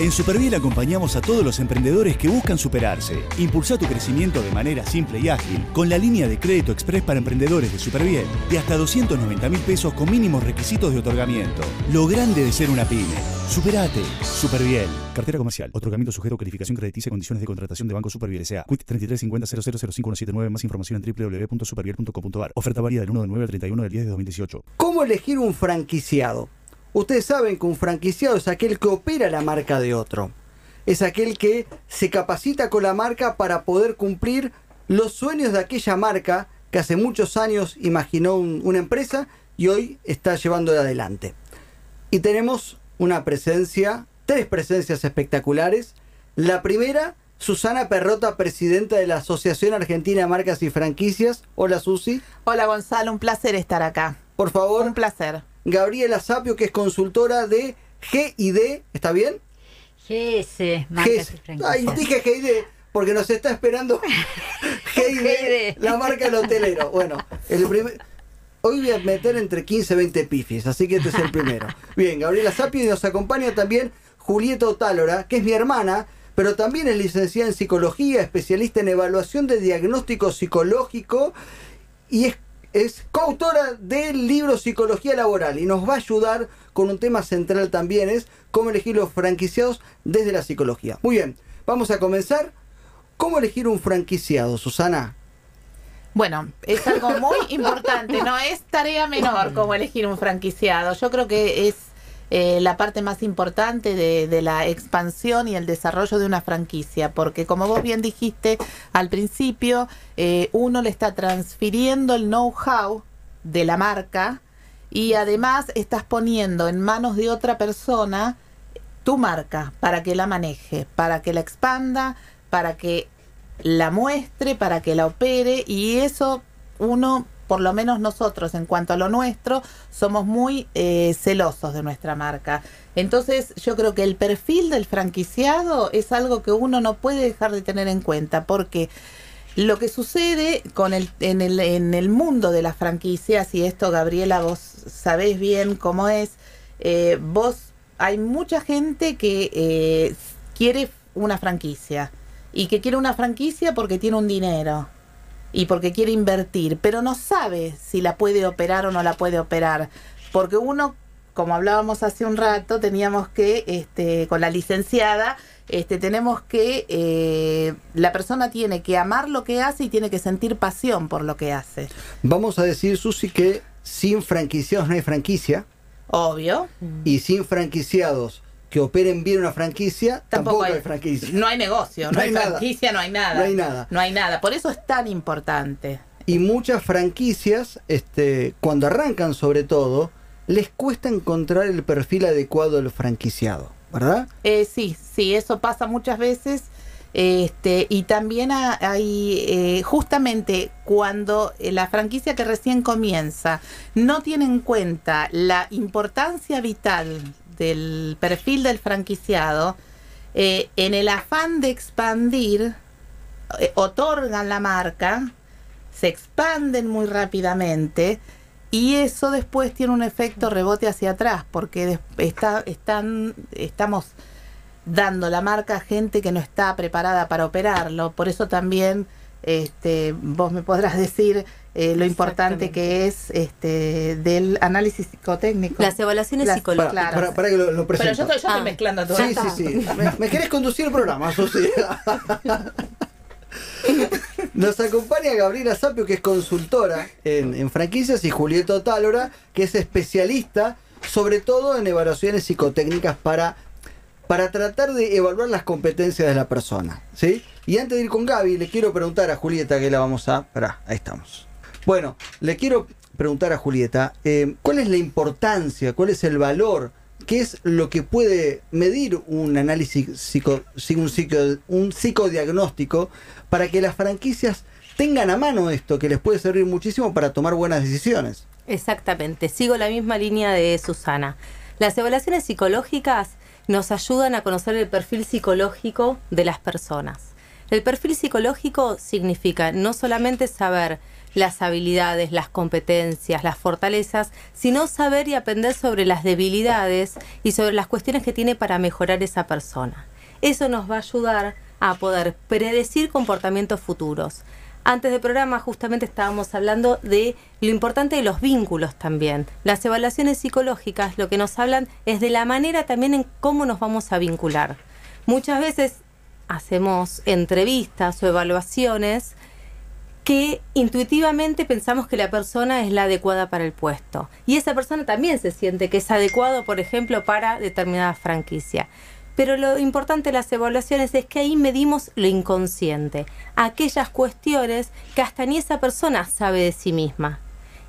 En Superviel acompañamos a todos los emprendedores que buscan superarse. Impulsa tu crecimiento de manera simple y ágil con la línea de crédito express para emprendedores de Superviel de hasta 290 mil pesos con mínimos requisitos de otorgamiento. Lo grande de ser una pyme. Superate. Superviel. Cartera comercial. Otorgamiento sujeto a calificación crediticia y condiciones de contratación de Banco Superviel S.A. Quit 3350 Más información en www.superviel.com.ar. Oferta válida del 1 de 9 al 31 del 10 de 2018. ¿Cómo elegir un franquiciado? Ustedes saben que un franquiciado es aquel que opera la marca de otro. Es aquel que se capacita con la marca para poder cumplir los sueños de aquella marca que hace muchos años imaginó un- una empresa y hoy está llevando adelante. Y tenemos una presencia, tres presencias espectaculares. La primera, Susana Perrota, presidenta de la Asociación Argentina de Marcas y Franquicias. Hola Susi. Hola Gonzalo, un placer estar acá. Por favor. Un placer. Gabriela Sapio, que es consultora de GID, ¿está bien? GS, marcas GS. Ay, dije GID porque nos está esperando GID, GID. la marca del hotelero. Bueno, el primer... Hoy voy a meter entre 15 y 20 pifis, así que este es el primero. Bien, Gabriela Sapio y nos acompaña también Julieta Otálora, que es mi hermana, pero también es licenciada en psicología, especialista en evaluación de diagnóstico psicológico y es, es coautora del libro Psicología Laboral y nos va a ayudar con un tema central también, es cómo elegir los franquiciados desde la psicología. Muy bien, vamos a comenzar. ¿Cómo elegir un franquiciado, Susana? Bueno, es algo muy importante, no es tarea menor como elegir un franquiciado. Yo creo que es eh, la parte más importante de, la expansión y el desarrollo de una franquicia, porque como vos bien dijiste al principio, eh, uno le está transfiriendo el know-how de la marca y además estás poniendo en manos de otra persona tu marca para que la maneje, para que la expanda, para que la muestre, para que la opere y eso uno, por lo menos nosotros en cuanto a lo nuestro, somos muy eh, celosos de nuestra marca. Entonces yo creo que el perfil del franquiciado es algo que uno no puede dejar de tener en cuenta porque lo que sucede con el, en, el, en el mundo de las franquicias, y esto Gabriela vos sabés bien cómo es, eh, vos hay mucha gente que eh, quiere una franquicia y que quiere una franquicia porque tiene un dinero y porque quiere invertir, pero no sabe si la puede operar o no la puede operar, porque uno, como hablábamos hace un rato, teníamos que, este, con la licenciada, este, tenemos que, eh, la persona tiene que amar lo que hace y tiene que sentir pasión por lo que hace. Vamos a decir, Susi, que sin franquiciados no hay franquicia Obvio. y sin franquiciados que operen bien una franquicia tampoco, hay, franquicia. No hay negocio, no, No hay, hay nada. franquicia, no hay nada. No hay nada. No hay nada. Por eso es tan importante. Y muchas franquicias, este, cuando arrancan sobre todo, les cuesta encontrar el perfil adecuado del franquiciado, ¿verdad? Eh, sí, sí, eso pasa muchas veces. Este, y también ha- hay, eh, justamente cuando eh, la franquicia que recién comienza no tiene en cuenta la importancia vital del perfil del franquiciado, eh, en el afán de expandir, eh, otorgan la marca, se expanden muy rápidamente y eso después tiene un efecto rebote hacia atrás porque está, están, estamos dando la marca a gente que no está preparada para operarlo. Por eso también este, vos me podrás decir eh, lo importante que es este, del análisis psicotécnico. Las evaluaciones Las- psicológicas. Para- para que lo, lo Pero yo estoy, yo estoy Ah. mezclando todo. Sí, sí, sí. ¿Me, me querés conducir el programa, Susi? Nos acompaña Gabriela Sapio, que es consultora en, en franquicias, y Julieta Otálora, que es especialista sobre todo en evaluaciones psicotécnicas para, para tratar de evaluar las competencias de la persona. ¿sí? Y antes de ir con Gaby, le quiero preguntar a Julieta, que la vamos a... Pará, ahí estamos. Bueno, le quiero preguntar a Julieta, eh, ¿cuál es la importancia, cuál es el valor, qué es lo que puede medir un análisis psico, un, psico- un psicodiagnóstico para que las franquicias tengan a mano esto, que les puede servir muchísimo para tomar buenas decisiones? Exactamente, sigo la misma línea de Susana. Las evaluaciones psicológicas nos ayudan a conocer el perfil psicológico de las personas. El perfil psicológico significa no solamente saber las habilidades, las competencias, las fortalezas, sino saber y aprender sobre las debilidades y sobre las cuestiones que tiene para mejorar esa persona. Eso nos va a ayudar a poder predecir comportamientos futuros. Antes del programa justamente estábamos hablando de lo importante de los vínculos también. Las evaluaciones psicológicas lo que nos hablan es de la manera también en cómo nos vamos a vincular. Muchas veces hacemos entrevistas o evaluaciones que intuitivamente pensamos que la persona es la adecuada para el puesto. Y esa persona también se siente que es adecuado, por ejemplo, para determinada franquicia. Pero lo importante de las evaluaciones es que ahí medimos lo inconsciente, aquellas cuestiones que hasta ni esa persona sabe de sí misma.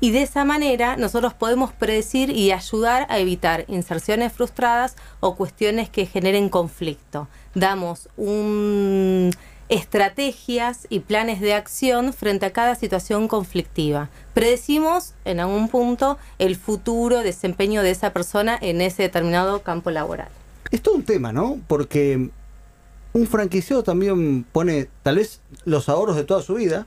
Y de esa manera nosotros podemos predecir y ayudar a evitar inserciones frustradas o cuestiones que generen conflicto. Damos un estrategias y planes de acción frente a cada situación conflictiva. Predecimos en algún punto el futuro desempeño de esa persona en ese determinado campo laboral. Es todo un tema, ¿no? Porque un franquiciado también pone tal vez los ahorros de toda su vida,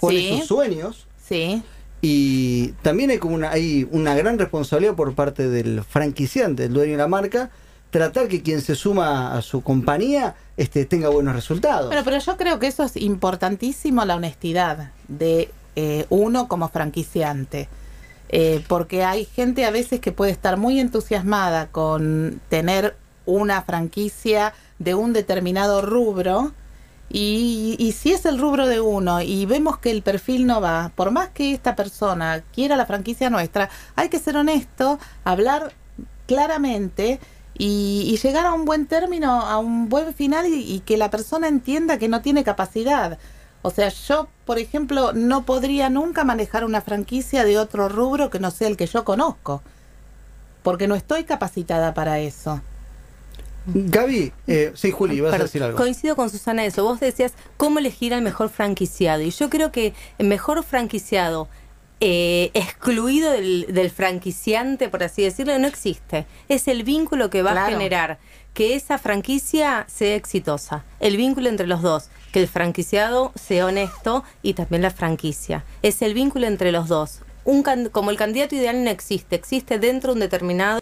pone sus sueños. Sí. Y también hay como una, hay una gran responsabilidad por parte del franquiciante, del dueño de la marca, tratar que quien se suma a su compañía este, tenga buenos resultados. Pero, pero yo creo que eso es importantísimo, la honestidad de eh, uno como franquiciante. Eh, porque hay gente a veces que puede estar muy entusiasmada con tener una franquicia de un determinado rubro y, y, si es el rubro de uno y vemos que el perfil no va, por más que esta persona quiera la franquicia nuestra, hay que ser honesto, hablar claramente y, llegar a un buen término, a un buen final y, que la persona entienda que no tiene capacidad. O sea, yo, por ejemplo, no podría nunca manejar una franquicia de otro rubro que no sea el que yo conozco, porque no estoy capacitada para eso. Gaby, eh, sí, Juli, vas a decir algo. Coincido con Susana eso. Vos decías cómo elegir al mejor franquiciado. Y yo creo que el mejor franquiciado eh, excluido del, franquiciante, por así decirlo, no existe. Es el vínculo que va a generar que esa franquicia sea exitosa. El vínculo entre los dos, que el franquiciado sea honesto y también la franquicia. Es el vínculo entre los dos. Un como el candidato ideal no existe, existe dentro de un determinado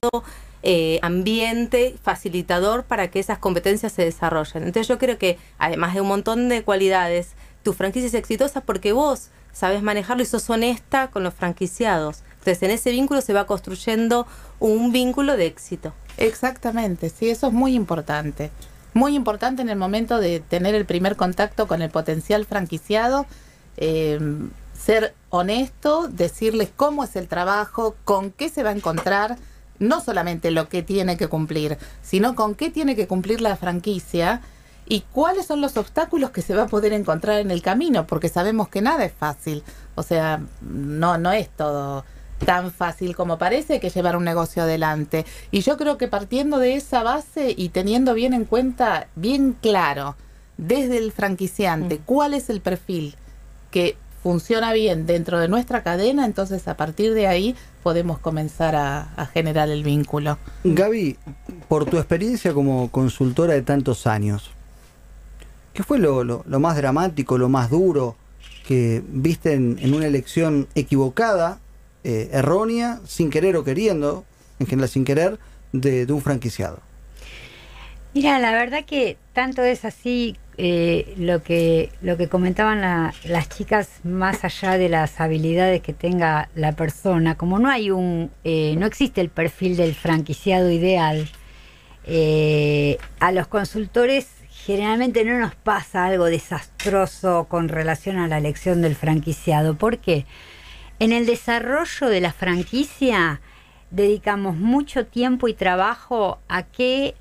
eh, ambiente facilitador para que esas competencias se desarrollen. Entonces yo creo que además de un montón de cualidades, tu franquicia es exitosa porque vos sabes manejarlo y sos honesta con los franquiciados. Entonces, en ese vínculo se va construyendo un vínculo de éxito. Exactamente, sí, eso es muy importante. Muy importante en el momento de tener el primer contacto con el potencial franquiciado, eh, ser honesto, decirles cómo es el trabajo, con qué se va a encontrar, no solamente lo que tiene que cumplir, sino con qué tiene que cumplir la franquicia y cuáles son los obstáculos que se va a poder encontrar en el camino, porque sabemos que nada es fácil. O sea, no, no es todo tan fácil como parece que llevar un negocio adelante. Y yo creo que partiendo de esa base y teniendo bien en cuenta, bien claro, desde el franquiciante, mm. cuál es el perfil que funciona bien dentro de nuestra cadena, entonces a partir de ahí podemos comenzar a, a generar el vínculo. Gaby, por tu experiencia como consultora de tantos años, ¿Qué fue lo, más dramático, lo más duro que viste en, una elección equivocada, eh, errónea, sin querer o queriendo, en general sin querer, de, un franquiciado? Mira, la verdad que tanto es así eh, lo que lo que comentaban las chicas más allá de las habilidades que tenga la persona, como no hay un eh, no existe el perfil del franquiciado ideal, a los consultores generalmente no nos pasa algo desastroso con relación a la elección del franquiciado. ¿Por qué? En el desarrollo de la franquicia dedicamos mucho tiempo y trabajo a qué,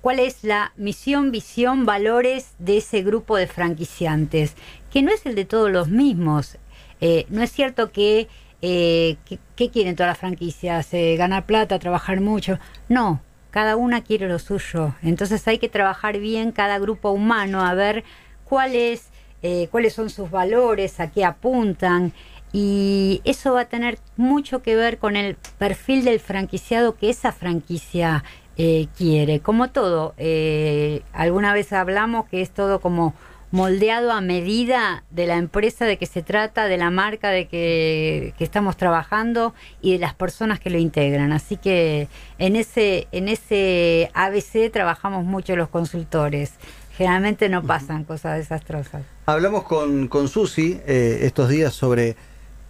cuál es la misión, visión, valores de ese grupo de franquiciantes, que no es el de todos los mismos. Eh, no es cierto que, eh, ¿qué quieren todas las franquicias? Eh, ganar plata, trabajar mucho. No, cada una quiere lo suyo. Entonces hay que trabajar bien cada grupo humano a ver cuáles, eh, cuáles son sus valores, a qué apuntan. Y eso va a tener mucho que ver con el perfil del franquiciado que esa franquicia eh, quiere. Como todo, eh, alguna vez hablamos que es todo como moldeado a medida de la empresa de que se trata, de la marca de que, que estamos trabajando y de las personas que lo integran. Así que en ese, en ese ABC trabajamos mucho los consultores. Generalmente no pasan cosas desastrosas. Hablamos con, con Susi eh, estos días sobre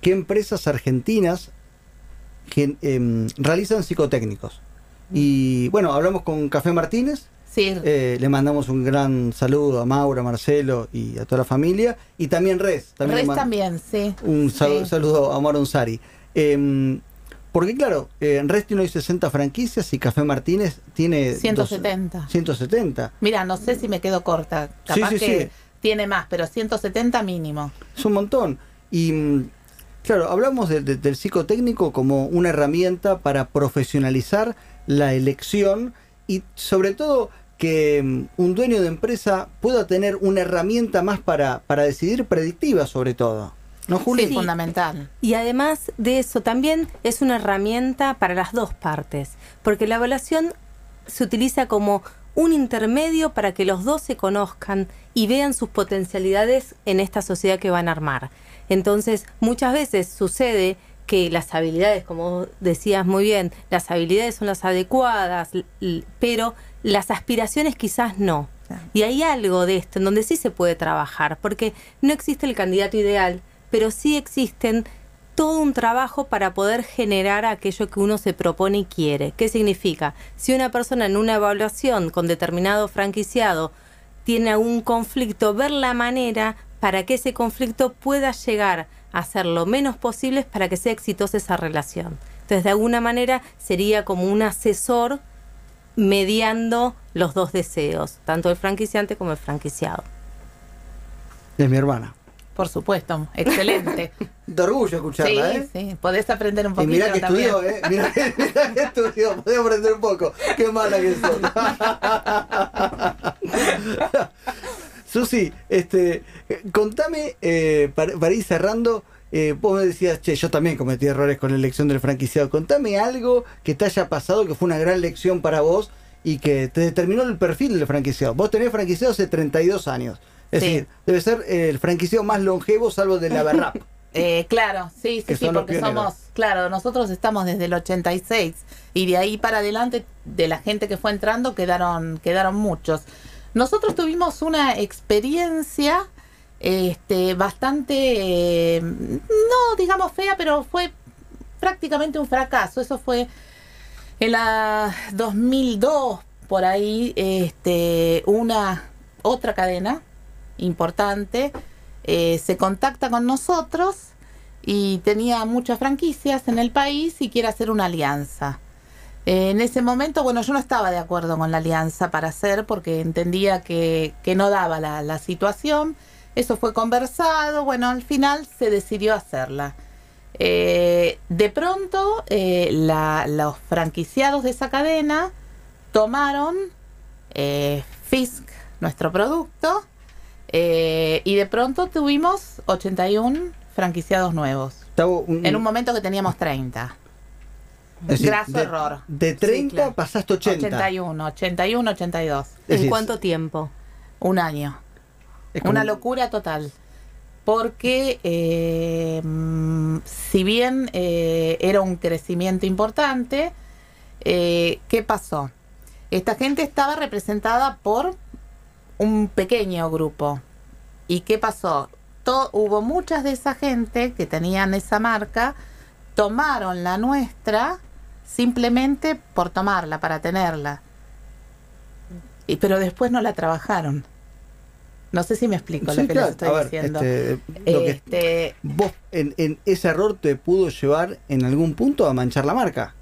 qué empresas argentinas que, em, realizan psicotécnicos. Y bueno, hablamos con Café Martínez, Sí, eh, le mandamos un gran saludo a Maura, a Marcelo y a toda la familia. Y también Res. También Res también, sí. Un Sí. saludo a Maura Unsari. Em, porque claro, eh, Res tiene hoy 60 franquicias y Café Martínez tiene... dos- 170. 170. Mira, no sé si me quedo corta. Capaz sí, que tiene más, pero 170 mínimo. Es un montón. Y mm, claro, hablamos de- de- del psicotécnico como una herramienta para profesionalizar la elección y sobre todo que mm, un dueño de empresa pueda tener una herramienta más para, para decidir predictiva sobre todo. ¿No, Juli? Sí, fundamental. Y además de eso, también es una herramienta para las dos partes, porque la evaluación se utiliza como un intermedio para que los dos se conozcan y vean sus potencialidades en esta sociedad que van a armar. Entonces, muchas veces sucede que las habilidades, como decías muy bien, las habilidades son las adecuadas, pero las aspiraciones quizás no. Y hay algo de esto en donde sí se puede trabajar, porque no existe el candidato ideal, pero sí existen todo un trabajo para poder generar aquello que uno se propone y quiere. ¿Qué significa? Si una persona en una evaluación con determinado franquiciado tiene algún conflicto, ver la manera para que ese conflicto pueda llegar a ser lo menos posible para que sea exitosa esa relación. Entonces, de alguna manera sería como un asesor mediando los dos deseos, tanto el franquiciante como el franquiciado. Es mi hermana. Por supuesto, excelente. De orgullo sí, escucharla, ¿eh? sí, podés aprender un Y poquito mirá que también. estudió, ¿eh? Mirá, que- mirá que estudió, podés aprender un poco. Qué mala que sos. Susi, este, contame, eh, para, para ir cerrando, eh, vos me decías, che, yo también cometí errores con la elección del franquiciado. Contame algo que te haya pasado, que fue una gran lección para vos y que te determinó el perfil del franquiciado. Vos tenés franquiciado hace 32 años. Es Sí. decir, debe ser el franquiciado más longevo salvo de la Berrap. Eh, claro, sí, sí, sí, porque somos, claro, nosotros estamos desde el 86 y de ahí para adelante de la gente que fue entrando quedaron, quedaron muchos. Nosotros tuvimos una experiencia este, bastante, eh, no digamos fea, pero fue prácticamente un fracaso. Eso fue en la 2002, por ahí, este, una otra cadena importante eh, se contacta con nosotros y tenía muchas franquicias en el país y quiere hacer una alianza. En ese momento, bueno, yo no estaba de acuerdo con la alianza para hacer porque entendía que, que no daba la, la situación. Eso fue conversado, bueno, al final se decidió hacerla. Eh, de pronto, eh, la- los franquiciados de esa cadena tomaron eh, Fisk, nuestro producto, eh, y de pronto tuvimos 81 franquiciados nuevos. Un- En un momento que teníamos 30. Decir, graso de, error. De 30 Sí, claro. pasaste a 80. 81, 81, 82. Es ¿En decir, cuánto tiempo? Un año. es como- Una locura total. Porque eh, mm, si bien eh, era un crecimiento importante, eh, ¿qué pasó? Esta gente estaba representada por un pequeño grupo. ¿Y qué pasó? Hubo muchas de esa gente que tenían esa marca, tomaron la nuestra simplemente por tomarla, para tenerla. Y, pero después no la trabajaron. No sé si me explico Sí, lo que claro. les estoy ver, diciendo. este, lo que- Este, vos en, en ese error te pudo llevar en algún punto a manchar la marca.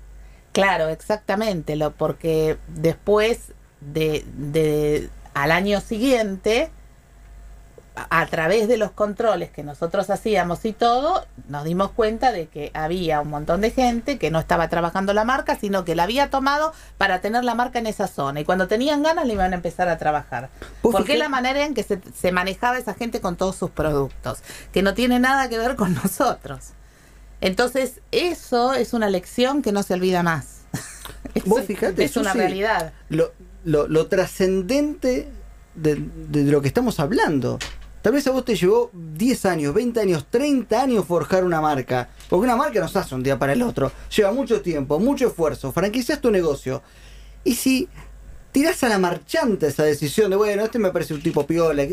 Claro, exactamente, lo porque después de, de al año siguiente, a, través de los controles que nosotros hacíamos y todo, nos dimos cuenta de que había un montón de gente que no estaba trabajando la marca, sino que la había tomado para tener la marca en esa zona. Y cuando tenían ganas, le iban a empezar a trabajar. Porque es la manera en que se, se manejaba esa gente con todos sus productos, que no tiene nada que ver con nosotros. Entonces, eso es una lección que no se olvida más. Vos Es- fijate, es una realidad. Lo, lo, lo trascendente de, de lo que estamos hablando. Tal vez a vos te llevó 10 años, 20 años, 30 años forjar una marca. Porque una marca no se hace un día para el otro. Lleva mucho tiempo, mucho esfuerzo. Franquicias tu negocio. Y si tirás a la marchante esa decisión de, bueno, este me parece un tipo piola,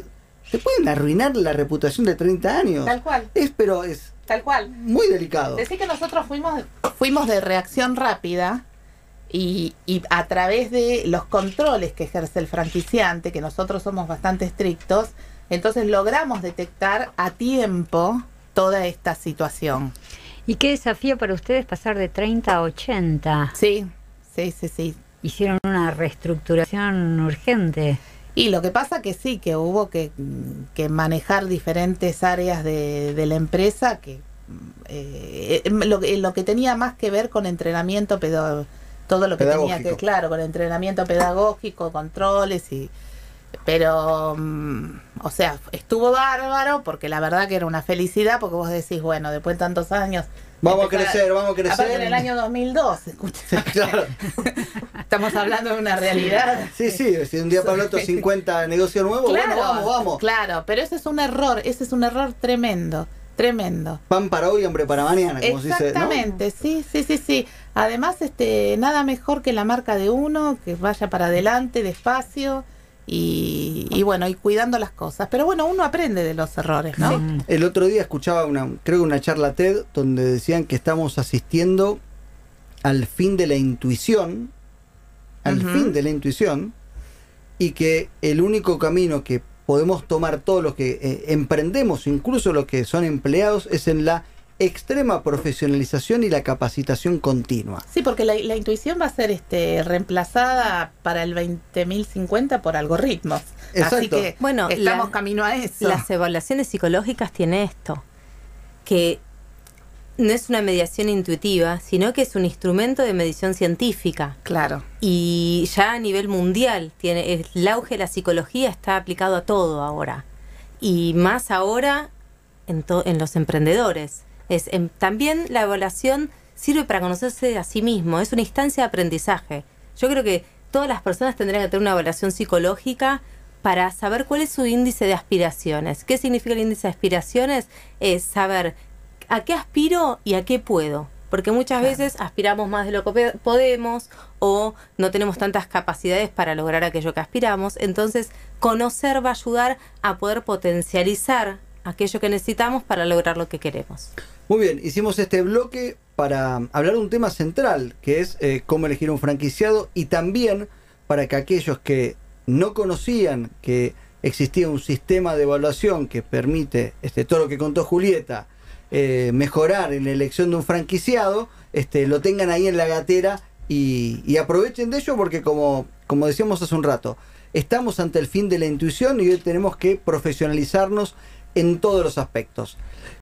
te pueden arruinar la reputación de 30 años. Tal cual. Es, pero es Tal cual. muy delicado. Decir que nosotros fuimos, fuimos de reacción rápida y, y a través de los controles que ejerce el franquiciante, que nosotros somos bastante estrictos, entonces logramos detectar a tiempo toda esta situación. ¿Y qué desafío para ustedes pasar de 30 a 80? Sí, sí, sí, sí. Hicieron una reestructuración urgente. Y lo que pasa que sí, que hubo que, que manejar diferentes áreas de, de la empresa que eh, lo, que- lo que tenía más que ver con entrenamiento pedo- todo lo que tenía que, claro, con entrenamiento pedagógico, controles y pero mm, o sea, estuvo bárbaro porque la verdad que era una felicidad porque vos decís, bueno, después de tantos años Vamos a crecer, vamos a crecer. Aparte en el año 2002, escucha, Claro. estamos hablando de una realidad. Sí, sí, si de un día para el otro 50 negocios nuevos, bueno, vamos, vamos. Claro, pero ese es un error, ese es un error tremendo, tremendo. Pan para hoy, hambre para mañana, como se dice. ¿no? Exactamente, sí, sí, sí, sí. Además, este, nada mejor que la marca de uno, que vaya para adelante, despacio y, y bueno, y cuidando las cosas. Pero bueno, uno aprende de los errores, ¿no? Mm. El otro día escuchaba una, creo que una charla TED donde decían que estamos asistiendo al fin de la intuición, al fin de la intuición, y que el único camino que podemos tomar todos los que eh, emprendemos, incluso los que son empleados, es en la extrema profesionalización y la capacitación continua. Sí, porque la, la intuición va a ser este, reemplazada para el 20.050 por algoritmos. Así Exacto. que Bueno, estamos la- camino a eso. Las evaluaciones psicológicas tiene esto, que no es una mediación intuitiva, sino que es un instrumento de medición científica. Claro. Y ya a nivel mundial, tiene el auge de la psicología está aplicado a todo ahora. Y más ahora en, to- en los emprendedores. Es, em, también la evaluación sirve para conocerse a sí mismo, es una instancia de aprendizaje. Yo creo que todas las personas tendrían que tener una evaluación psicológica para saber cuál es su índice de aspiraciones. ¿Qué significa el índice de aspiraciones? Es saber a qué aspiro y a qué puedo. Porque muchas veces aspiramos más de lo que podemos o no tenemos tantas capacidades para lograr aquello que aspiramos. Entonces, conocer va a ayudar a poder potencializar aquello que necesitamos para lograr lo que queremos. Muy bien, hicimos este bloque para hablar de un tema central, que es eh, cómo elegir un franquiciado y también para que aquellos que no conocían que existía un sistema de evaluación que permite este, todo lo que contó Julieta, eh, mejorar en la elección de un franquiciado, este, lo tengan ahí en la gatera y, y aprovechen de ello porque como, como decíamos hace un rato, estamos ante el fin de la intuición y hoy tenemos que profesionalizarnos en todos los aspectos.